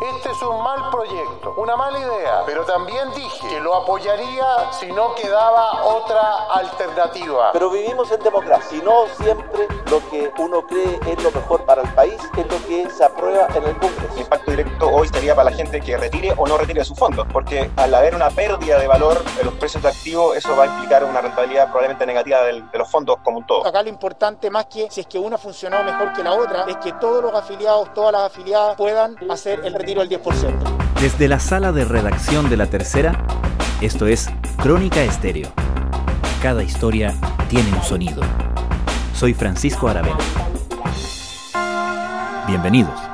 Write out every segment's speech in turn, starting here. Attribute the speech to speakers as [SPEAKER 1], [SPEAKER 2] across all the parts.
[SPEAKER 1] Este es un mal proyecto, una mala idea, pero también dije que lo apoyaría si no quedaba otra alternativa.
[SPEAKER 2] Pero vivimos en democracia y no siempre lo que uno cree es lo mejor para el país es lo que se aprueba en el Congreso.
[SPEAKER 3] Para la gente que retire o no retire sus fondos, porque al haber una pérdida de valor de los precios de activos, eso va a implicar una rentabilidad probablemente negativa de los fondos como un todo.
[SPEAKER 4] Acá lo importante más que si es que una funcionó mejor que la otra, es que todos los afiliados, todas las afiliadas puedan hacer el retiro del 10%.
[SPEAKER 5] Desde la sala de redacción de La Tercera, esto es Crónica Estéreo. Cada historia tiene un sonido. Soy Francisco Aravena. Bienvenidos.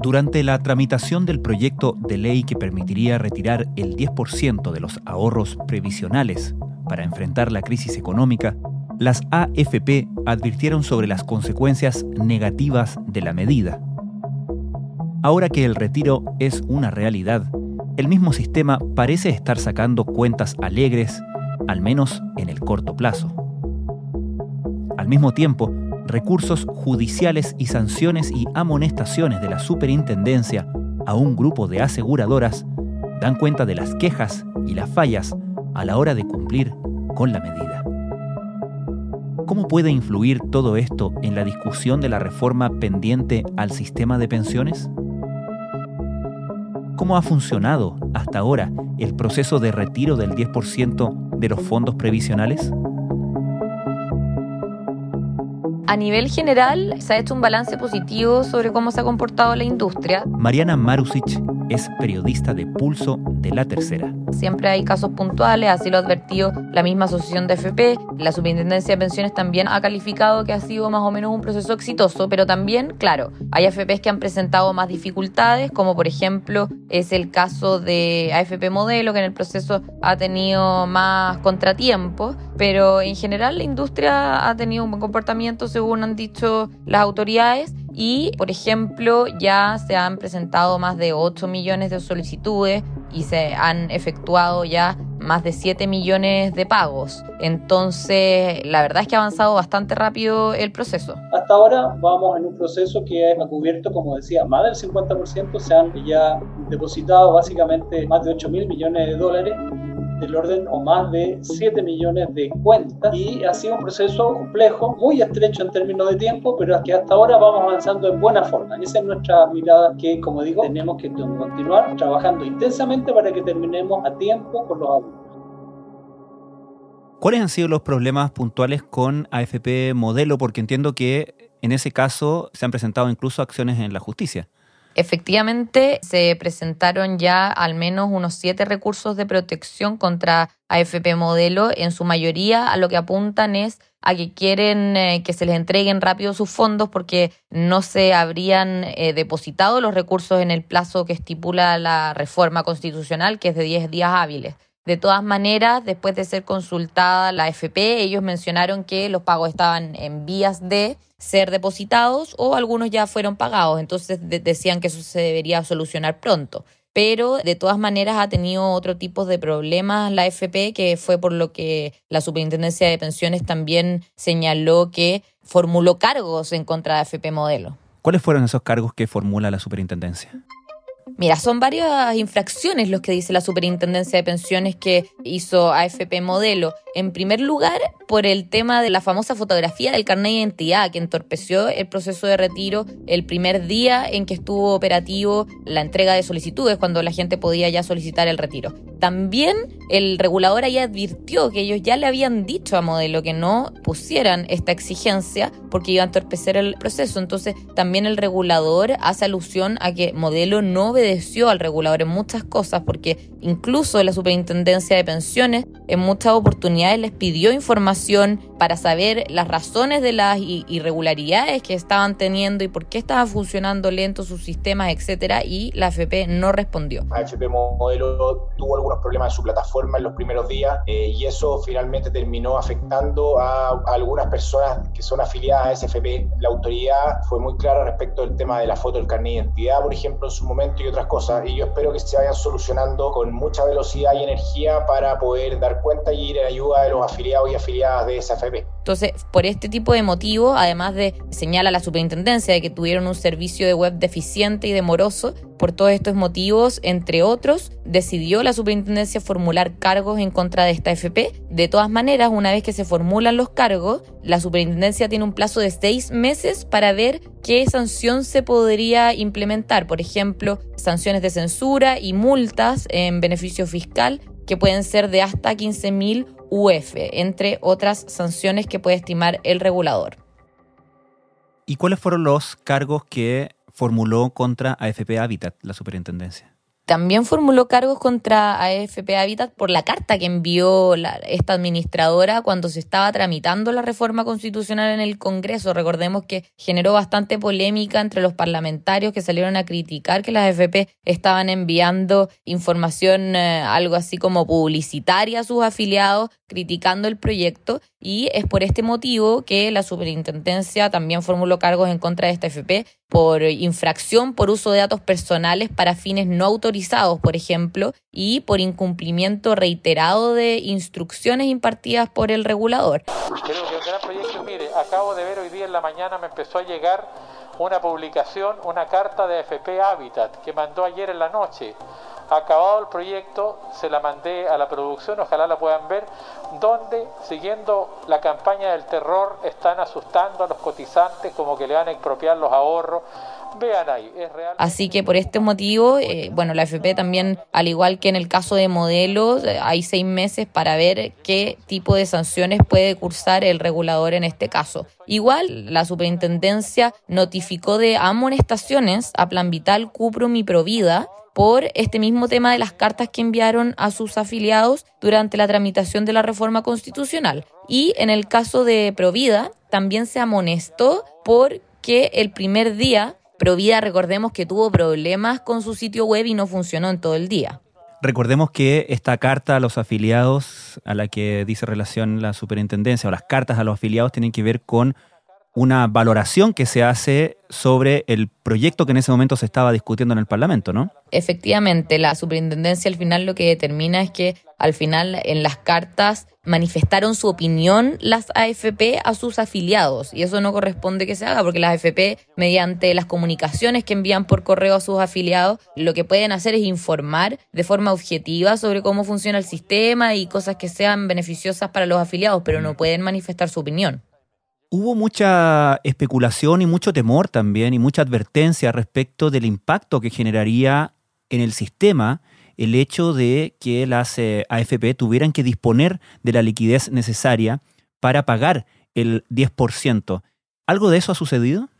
[SPEAKER 5] Durante la tramitación del proyecto de ley que permitiría retirar el 10% de los ahorros previsionales para enfrentar la crisis económica, las AFP advirtieron sobre las consecuencias negativas de la medida. Ahora que el retiro es una realidad, el mismo sistema parece estar sacando cuentas alegres, al menos en el corto plazo. Al mismo tiempo, recursos judiciales y sanciones y amonestaciones de la superintendencia a un grupo de aseguradoras dan cuenta de las quejas y las fallas a la hora de cumplir con la medida. ¿Cómo puede influir todo esto en la discusión de la reforma pendiente al sistema de pensiones? ¿Cómo ha funcionado hasta ahora el proceso de retiro del 10% de los fondos previsionales?
[SPEAKER 6] A nivel general, se ha hecho un balance positivo sobre cómo se ha comportado la industria.
[SPEAKER 5] Mariana Marusic es periodista de Pulso de la Tercera.
[SPEAKER 6] Siempre hay casos puntuales, así lo ha advertido la misma asociación de FP. La Superintendencia de Pensiones también ha calificado que ha sido más o menos un proceso exitoso, pero también, claro, hay AFPs que han presentado más dificultades, como por ejemplo es el caso de AFP Modelo, que en el proceso ha tenido más contratiempos, pero en general la industria ha tenido un buen comportamiento según han dicho las autoridades y, por ejemplo, ya se han presentado más de 8 millones de solicitudes y se han efectuado ya más de 7 millones de pagos. Entonces, la verdad es que ha avanzado bastante rápido el proceso.
[SPEAKER 7] Hasta ahora vamos en un proceso que ha cubierto, como decía, más del 50%, se han ya depositado básicamente más de 8 mil millones de dólares del orden o más de 7 millones de cuentas y ha sido un proceso complejo, muy estrecho en términos de tiempo, pero que hasta ahora vamos avanzando en buena forma. Esa es nuestra mirada que, como digo, tenemos que continuar trabajando intensamente para que terminemos a tiempo con los alumnos.
[SPEAKER 5] ¿Cuáles han sido los problemas puntuales con AFP Modelo? Porque entiendo que en ese caso se han presentado incluso acciones en la justicia.
[SPEAKER 6] Efectivamente, se presentaron ya al menos unos siete recursos de protección contra AFP Modelo. En su mayoría a lo que apuntan es a que quieren eh, que se les entreguen rápido sus fondos porque no se habrían eh, depositado los recursos en el plazo que estipula la reforma constitucional, que es de 10 días hábiles. De todas maneras, después de ser consultada la AFP, ellos mencionaron que los pagos estaban en vías de ser depositados o algunos ya fueron pagados. Entonces decían que eso se debería solucionar pronto. Pero de todas maneras ha tenido otro tipo de problemas la FP, que fue por lo que la Superintendencia de Pensiones también señaló que formuló cargos en contra de AFP Modelo.
[SPEAKER 5] ¿Cuáles fueron esos cargos que formula la Superintendencia?
[SPEAKER 6] Mira, son varias infracciones los que dice la Superintendencia de Pensiones que hizo AFP Modelo. En primer lugar, por el tema de la famosa fotografía del carnet de identidad que entorpeció el proceso de retiro el primer día en que estuvo operativo la entrega de solicitudes, cuando la gente podía ya solicitar el retiro. También el regulador ahí advirtió que ellos ya le habían dicho a Modelo que no pusieran esta exigencia porque iba a entorpecer el proceso. Entonces, también el regulador hace alusión a que Modelo no obedeció al regulador en muchas cosas, porque incluso la Superintendencia de Pensiones en muchas oportunidades les pidió información para saber las razones de las irregularidades que estaban teniendo y por qué estaban funcionando lento sus sistemas, etcétera, y la AFP no respondió.
[SPEAKER 3] AFP Modelo tuvo algunos problemas en su plataforma en los primeros días eh, y eso finalmente terminó afectando a, algunas personas que son afiliadas a SFP. La autoridad fue muy clara respecto del tema de la foto del carnet de identidad, por ejemplo, en su momento y otras cosas, y yo espero que se vayan solucionando con mucha velocidad y energía para poder dar cuenta y ir en ayuda de los afiliados y afiliadas de SFP.
[SPEAKER 6] Entonces, por este tipo de motivos, además de señala la superintendencia de que tuvieron un servicio de web deficiente y demoroso, por todos estos motivos, entre otros, decidió la superintendencia formular cargos en contra de esta FP. De todas maneras, una vez que se formulan los cargos, la superintendencia tiene un plazo de seis meses para ver qué sanción se podría implementar. Por ejemplo, sanciones de censura y multas en beneficio fiscal que pueden ser de hasta 15.000 UF, entre otras sanciones que puede estimar el regulador.
[SPEAKER 5] ¿Y cuáles fueron los cargos que formuló contra AFP Habitat, la superintendencia.
[SPEAKER 6] También formuló cargos contra AFP Habitat por la carta que envió esta administradora cuando se estaba tramitando la reforma constitucional en el Congreso. Recordemos que generó bastante polémica entre los parlamentarios que salieron a criticar que las AFP estaban enviando información eh, algo así como publicitaria a sus afiliados, criticando el proyecto. Y es por este motivo que la superintendencia también formuló cargos en contra de esta AFP por infracción por uso de datos personales para fines no autorizados, por ejemplo, y por incumplimiento reiterado de instrucciones impartidas por el regulador.
[SPEAKER 8] Creo que un gran proyecto, mire, acabo de ver hoy día en la mañana me empezó a llegar una publicación, una carta de FP Habitat que mandó ayer en la noche. Acabado el proyecto, se la mandé a la producción, ojalá la puedan ver, donde, siguiendo la campaña del terror, están asustando a los cotizantes como que le van a expropiar los ahorros. Vean ahí, es real.
[SPEAKER 6] Así que por este motivo, eh, bueno, la FP también, al igual que en el caso de modelos, eh, hay seis meses para ver qué tipo de sanciones puede cursar el regulador en este caso. Igual, la superintendencia notificó de amonestaciones a Plan Vital, Cuprum y Provida por este mismo tema de las cartas que enviaron a sus afiliados durante la tramitación de la reforma constitucional. Y en el caso de Provida, también se amonestó porque el primer día, Provida, recordemos que tuvo problemas con su sitio web y no funcionó en todo el día.
[SPEAKER 5] Recordemos que esta carta a los afiliados, a la que dice relación la superintendencia, o las cartas a los afiliados tienen que ver con una valoración que se hace sobre el proyecto que en ese momento se estaba discutiendo en el Parlamento, ¿no?
[SPEAKER 6] Efectivamente, la superintendencia al final lo que determina es que al final en las cartas manifestaron su opinión las AFP a sus afiliados y eso no corresponde que se haga porque las AFP mediante las comunicaciones que envían por correo a sus afiliados lo que pueden hacer es informar de forma objetiva sobre cómo funciona el sistema y cosas que sean beneficiosas para los afiliados, pero no pueden manifestar su opinión.
[SPEAKER 5] Hubo mucha especulación y mucho temor también y mucha advertencia respecto del impacto que generaría en el sistema el hecho de que las eh, AFP tuvieran que disponer de la liquidez necesaria para pagar el 10%. ¿Algo de eso ha sucedido?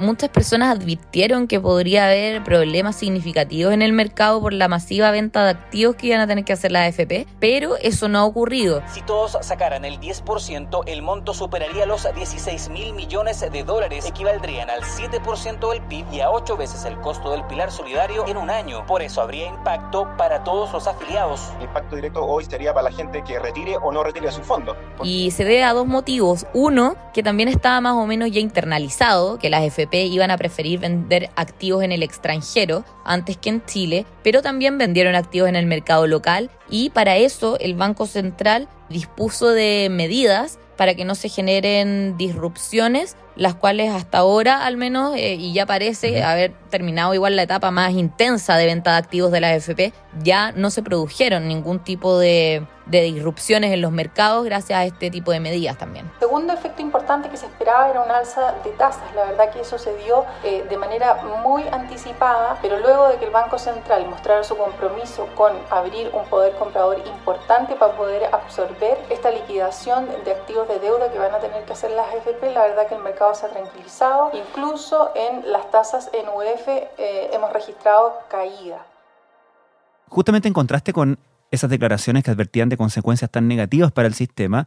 [SPEAKER 6] Muchas personas advirtieron que podría haber problemas significativos en el mercado por la masiva venta de activos que iban a tener que hacer la AFP, pero eso no ha ocurrido.
[SPEAKER 9] Si todos sacaran el 10%, el monto superaría los 16 mil millones de dólares, equivaldrían al 7% del PIB y a 8 veces el costo del pilar solidario en un año. Por eso habría impacto para todos los afiliados.
[SPEAKER 3] El impacto directo hoy sería para la gente que retire o no retire su fondo.
[SPEAKER 6] Y se debe a dos motivos. Uno, que también estaba más o menos ya internalizado, que las AFP iban a preferir vender activos en el extranjero antes que en Chile, pero también vendieron activos en el mercado local y para eso el Banco Central dispuso de medidas para que no se generen disrupciones, las cuales hasta ahora al menos, eh, y ya parece haber terminado igual la etapa más intensa de venta de activos de la AFP, ya no se produjeron ningún tipo de de disrupciones en los mercados gracias a este tipo de medidas también.
[SPEAKER 10] Segundo efecto importante que se esperaba era un alza de tasas. La verdad que eso se dio eh, de manera muy anticipada, pero luego de que el Banco Central mostrara su compromiso con abrir un poder comprador importante para poder absorber esta liquidación de activos de deuda que van a tener que hacer las AFP, la verdad que el mercado se ha tranquilizado. Incluso en las tasas en UF eh, hemos registrado caída.
[SPEAKER 5] Justamente en contraste con esas declaraciones que advertían de consecuencias tan negativas para el sistema,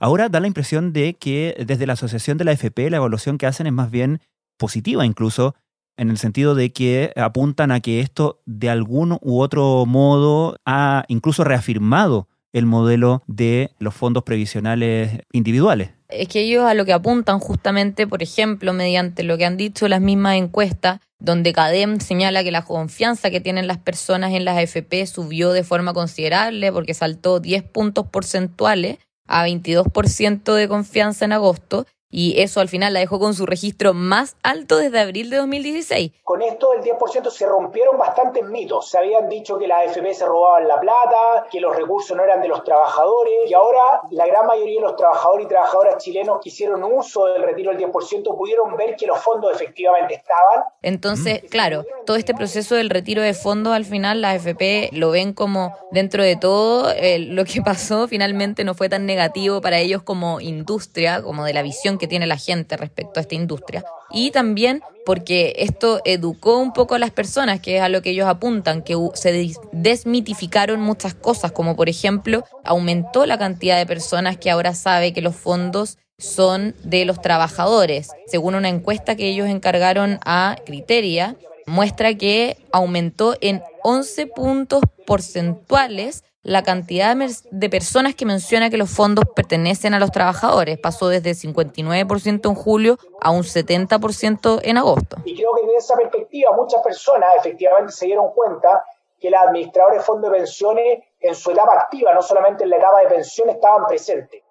[SPEAKER 5] Ahora da la impresión de que desde la Asociación de la FP la evaluación que hacen es más bien positiva incluso, en el sentido de que apuntan a que esto de algún u otro modo ha incluso reafirmado el modelo de los fondos previsionales individuales.
[SPEAKER 6] Es que ellos a lo que apuntan justamente, por ejemplo, mediante lo que han dicho las mismas encuestas, donde CADEM señala que la confianza que tienen las personas en las AFP subió de forma considerable porque saltó 10 puntos porcentuales a 22% de confianza en agosto y eso al final la dejó con su registro más alto desde abril de 2016.
[SPEAKER 3] Con esto del 10% se rompieron bastantes mitos. Se habían dicho que las AFP se robaban la plata, que los recursos no eran de los trabajadores y ahora la gran mayoría de los trabajadores y trabajadoras chilenos que hicieron uso del retiro del 10% pudieron ver que los fondos efectivamente estaban.
[SPEAKER 6] Entonces, claro, todo este proceso del retiro de fondos al final las AFP lo ven como dentro de todo eh, lo que pasó finalmente no fue tan negativo para ellos como industria, como de la visión que tiene la gente respecto a esta industria. Y también porque esto educó un poco a las personas, que es a lo que ellos apuntan, que se desmitificaron muchas cosas, como por ejemplo, aumentó la cantidad de personas que ahora sabe que los fondos son de los trabajadores. Según una encuesta que ellos encargaron a Criteria, muestra que aumentó en 11 puntos porcentuales la cantidad de personas que menciona que los fondos pertenecen a los trabajadores. Pasó desde 59% en julio a un 70% en agosto.
[SPEAKER 3] Y creo que desde esa perspectiva muchas personas efectivamente se dieron cuenta que los administradores de fondos de pensiones en su etapa activa, no solamente en la etapa de pensión, estaban presentes.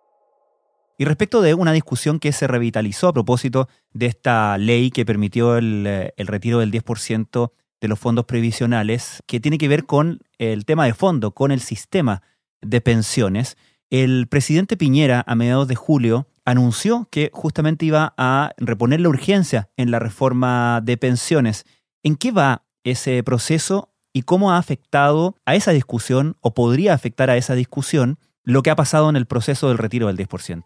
[SPEAKER 5] Y respecto de una discusión que se revitalizó a propósito de esta ley que permitió el, eh, el retiro del 10% de los fondos previsionales, que tiene que ver con el tema de fondo, con el sistema de pensiones. El presidente Piñera, a mediados de julio, anunció que justamente iba a reponer la urgencia en la reforma de pensiones. ¿En qué va ese proceso y cómo ha afectado a esa discusión o podría afectar a esa discusión lo que ha pasado en el proceso del retiro del 10%?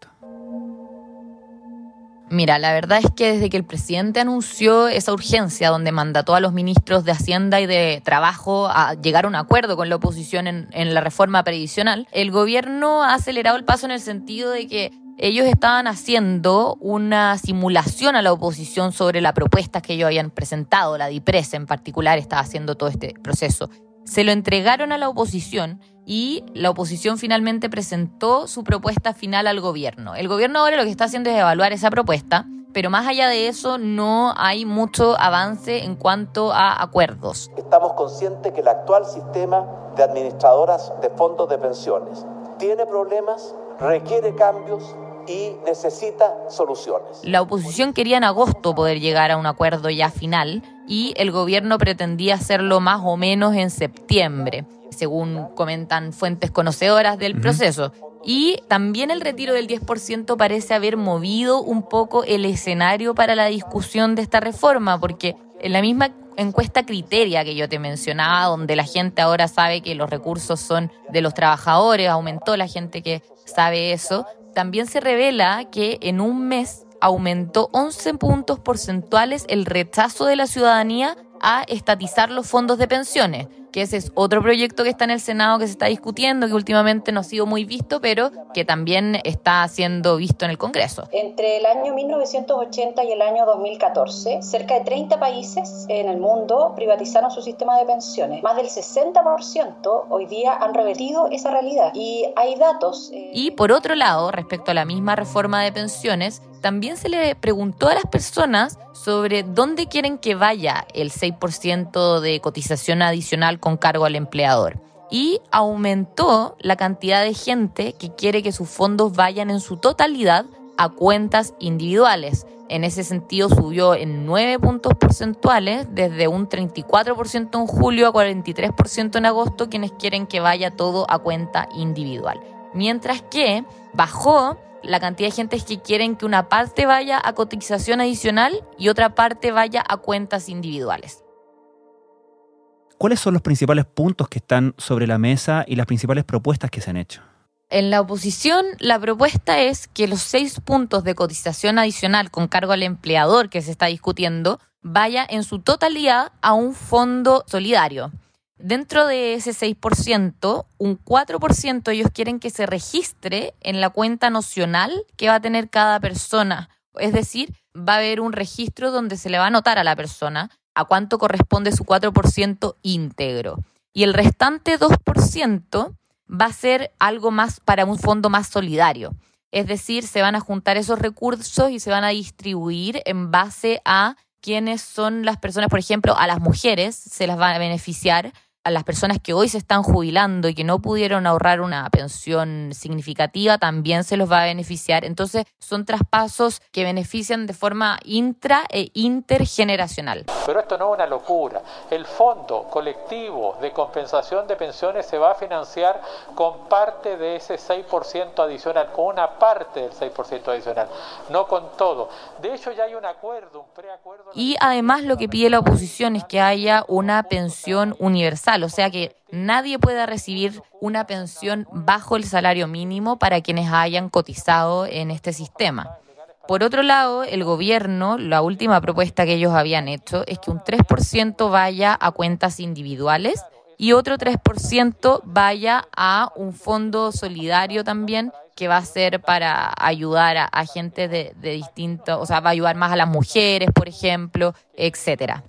[SPEAKER 6] Mira, la verdad es que desde que el presidente anunció esa urgencia donde mandató a los ministros de Hacienda y de Trabajo a llegar a un acuerdo con la oposición en, la reforma previsional, el gobierno ha acelerado el paso en el sentido de que ellos estaban haciendo una simulación a la oposición sobre la propuesta que ellos habían presentado, la DIPRES en particular estaba haciendo todo este proceso. Se lo entregaron a la oposición y la oposición finalmente presentó su propuesta final al gobierno. El gobierno ahora lo que está haciendo es evaluar esa propuesta, pero más allá de eso no hay mucho avance en cuanto a acuerdos.
[SPEAKER 2] Estamos conscientes que el actual sistema de administradoras de fondos de pensiones tiene problemas, requiere cambios y necesita soluciones.
[SPEAKER 6] La oposición quería en agosto poder llegar a un acuerdo ya final y el gobierno pretendía hacerlo más o menos en septiembre según comentan fuentes conocedoras del proceso. Y también el retiro del 10% parece haber movido un poco el escenario para la discusión de esta reforma, porque en la misma encuesta criteria que yo te mencionaba, donde la gente ahora sabe que los recursos son de los trabajadores, aumentó la gente que sabe eso, también se revela que en un mes aumentó 11 puntos porcentuales el rechazo de la ciudadanía a estatizar los fondos de pensiones que ese es otro proyecto que está en el Senado que se está discutiendo, que últimamente no ha sido muy visto, pero que también está siendo visto en el Congreso.
[SPEAKER 11] Entre el año 1980 y el año 2014, cerca de 30 países en el mundo privatizaron su sistema de pensiones. Más del 60% hoy día han revertido esa realidad. Y hay datos.
[SPEAKER 6] Eh, y por otro lado, respecto a la misma reforma de pensiones, también se le preguntó a las personas sobre dónde quieren que vaya el 6% de cotización adicional con cargo al empleador. Y aumentó la cantidad de gente que quiere que sus fondos vayan en su totalidad a cuentas individuales. En ese sentido subió en 9 puntos porcentuales, desde un 34% en julio a 43% en agosto, quienes quieren que vaya todo a cuenta individual. Mientras que bajó la cantidad de gente que quieren que una parte vaya a cotización adicional y otra parte vaya a cuentas individuales.
[SPEAKER 5] ¿Cuáles son los principales puntos que están sobre la mesa y las principales propuestas que se han hecho?
[SPEAKER 6] En la oposición, la propuesta es que los seis puntos de cotización adicional con cargo al empleador que se está discutiendo vaya en su totalidad a un fondo solidario. Dentro de ese 6%, un 4% ellos quieren que se registre en la cuenta nocional que va a tener cada persona. Es decir, va a haber un registro donde se le va a anotar a la persona a cuánto corresponde su 4% íntegro. Y el restante 2% va a ser algo más para un fondo más solidario. Es decir, se van a juntar esos recursos y se van a distribuir en base a quiénes son las personas, por ejemplo, a las mujeres se las va a beneficiar a las personas que hoy se están jubilando y que no pudieron ahorrar una pensión significativa, también se los va a beneficiar. Entonces, son traspasos que benefician de forma intra e intergeneracional.
[SPEAKER 8] Pero esto no es una locura. El fondo colectivo de compensación de pensiones se va a financiar con parte de ese 6% adicional, con una parte del 6% adicional, no con todo. De hecho, ya hay un acuerdo, un preacuerdo.
[SPEAKER 6] Y además lo que pide la oposición es que haya una pensión universal o sea que nadie pueda recibir una pensión bajo el salario mínimo para quienes hayan cotizado en este sistema. Por otro lado, el gobierno, la última propuesta que ellos habían hecho es que un 3% vaya a cuentas individuales y otro 3% vaya a un fondo solidario también que va a ser para ayudar a, gente de, de distintos, o sea, va a ayudar más a las mujeres, por ejemplo, etcétera.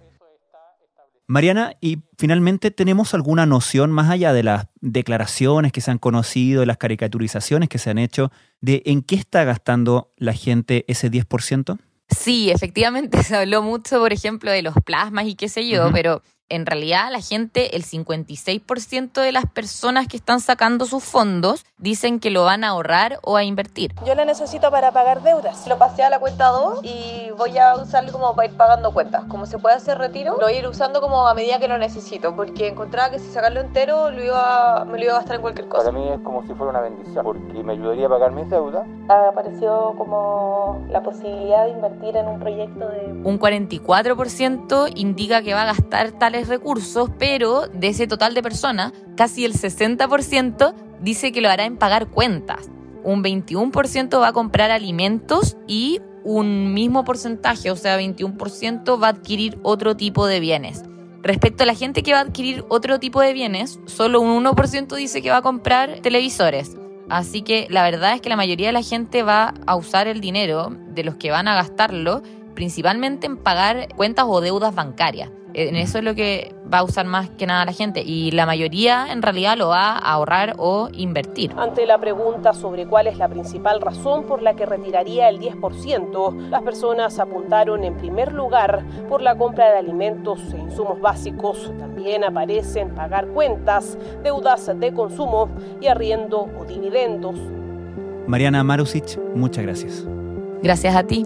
[SPEAKER 5] Mariana, y finalmente, ¿tenemos alguna noción, más allá de las declaraciones que se han conocido, de las caricaturizaciones que se han hecho, de en qué está gastando la gente ese 10%?
[SPEAKER 6] Sí, efectivamente se habló mucho, por ejemplo, de los plasmas y qué sé yo, pero en realidad la gente, el 56% de las personas que están sacando sus fondos dicen que lo van a ahorrar o a invertir.
[SPEAKER 12] Yo lo necesito para pagar deudas. Lo pasé a la cuenta 2 y voy a usarlo como para ir pagando cuentas. Como se puede hacer retiro, lo voy a ir usando como a medida que lo necesito, porque encontraba que si sacarlo entero lo iba, me lo iba a gastar en cualquier cosa.
[SPEAKER 13] Para mí es como si fuera una bendición, porque me ayudaría a pagar mis deudas.
[SPEAKER 12] Apareció como la posibilidad de invertir en un proyecto de...
[SPEAKER 6] Un 44% indica que va a gastar tal recursos, pero de ese total de personas, casi el 60% dice que lo hará en pagar cuentas. Un 21% va a comprar alimentos y un mismo porcentaje, o sea, 21% va a adquirir otro tipo de bienes. Respecto a la gente que va a adquirir otro tipo de bienes, solo un 1% dice que va a comprar televisores. Así que la verdad es que la mayoría de la gente va a usar el dinero de los que van a gastarlo principalmente en pagar cuentas o deudas bancarias. En eso es lo que va a usar más que nada la gente y la mayoría en realidad lo va a ahorrar o invertir.
[SPEAKER 14] Ante la pregunta sobre cuál es la principal razón por la que retiraría el 10%, las personas apuntaron en primer lugar por la compra de alimentos e insumos básicos. También aparecen pagar cuentas, deudas de consumo y arriendo o dividendos.
[SPEAKER 5] Mariana Marusic, muchas gracias.
[SPEAKER 6] Gracias a ti.